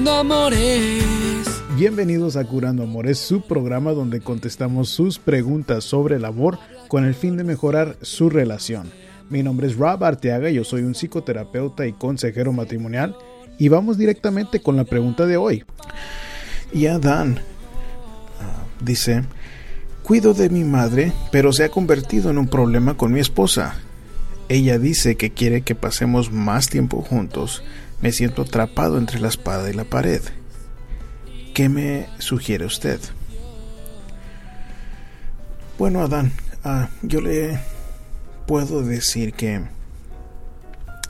Curando Amores. Bienvenidos a Curando Amores, su programa donde contestamos sus preguntas sobre el amor con el fin de mejorar su relación. Mi nombre es Rob Arteaga, yo soy un psicoterapeuta y consejero matrimonial y vamos directamente con la pregunta de hoy. Y Adán ah, dice, cuido de mi madre, pero se ha convertido en un problema con mi esposa. Ella dice que quiere que pasemos más tiempo juntos. Me siento atrapado entre la espada y la pared. ¿Qué me sugiere usted? Bueno, Adán, ah, yo le puedo decir que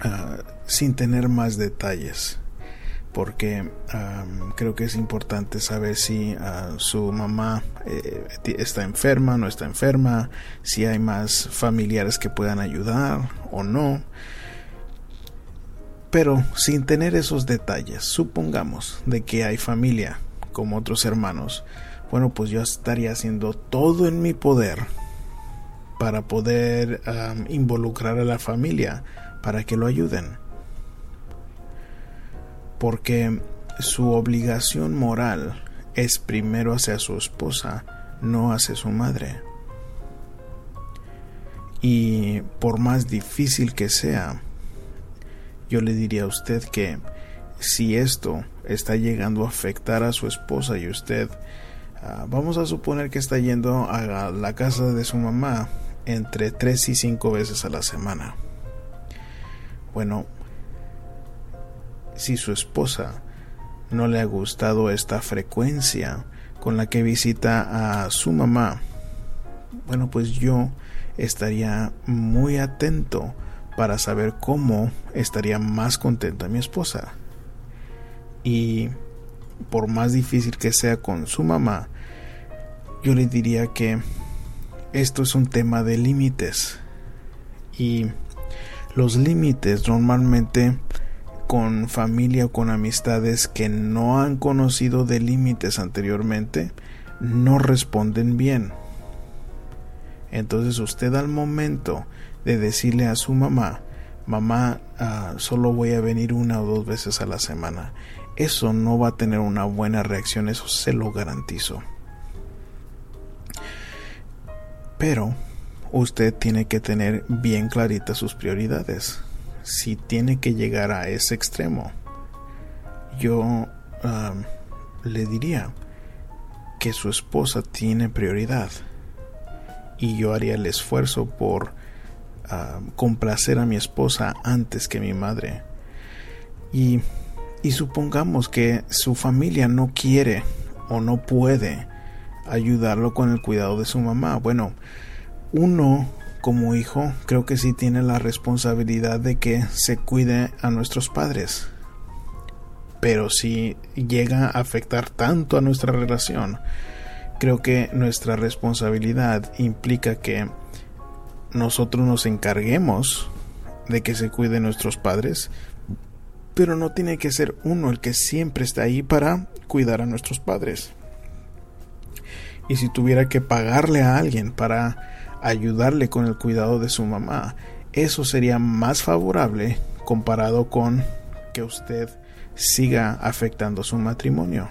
ah, sin tener más detalles, porque creo que es importante saber si ah, su mamá eh, está enferma, no está enferma, si hay más familiares que puedan ayudar o no. Pero sin tener esos detalles, supongamos de que hay familia como otros hermanos, bueno, pues yo estaría haciendo todo en mi poder para poder involucrar a la familia para que lo ayuden. Porque su obligación moral es primero hacia su esposa, no hacia su madre. Y por más difícil que sea, yo le diría a usted que si esto está llegando a afectar a su esposa y usted, ah, vamos a suponer que está yendo a la casa de su mamá entre tres y cinco veces a la semana. Bueno, si su esposa no le ha gustado esta frecuencia con la que visita a su mamá, bueno, pues yo estaría muy atento para saber cómo estaría más contenta mi esposa. Y por más difícil que sea con su mamá, yo le diría que esto es un tema de límites. Y los límites normalmente con familia o con amistades que no han conocido de límites anteriormente no responden bien. Entonces usted al momento de decirle a su mamá, mamá, ah, solo voy a venir una o dos veces a la semana, eso no va a tener una buena reacción, eso se lo garantizo. Pero usted tiene que tener bien claritas sus prioridades. Si tiene que llegar a ese extremo, yo le diría que su esposa tiene prioridad y yo haría el esfuerzo por complacer a mi esposa antes que mi madre. Y y supongamos que su familia no quiere o no puede ayudarlo con el cuidado de su mamá. Bueno, uno como hijo creo que sí tiene la responsabilidad de que se cuide a nuestros padres. Pero si llega a afectar tanto a nuestra relación, creo que nuestra responsabilidad implica que nosotros nos encarguemos de que se cuiden nuestros padres, pero no tiene que ser uno el que siempre está ahí para cuidar a nuestros padres. Y si tuviera que pagarle a alguien para ayudarle con el cuidado de su mamá, eso sería más favorable comparado con que usted siga afectando su matrimonio.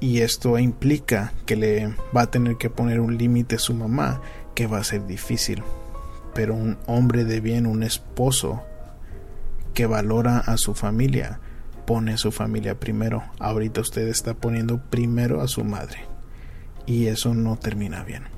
Y esto implica que le va a tener que poner un límite a su mamá, que va a ser difícil. Pero un hombre de bien, un esposo, que valora a su familia, pone a su familia primero. Ahorita usted está poniendo primero a su madre. Y eso no termina bien.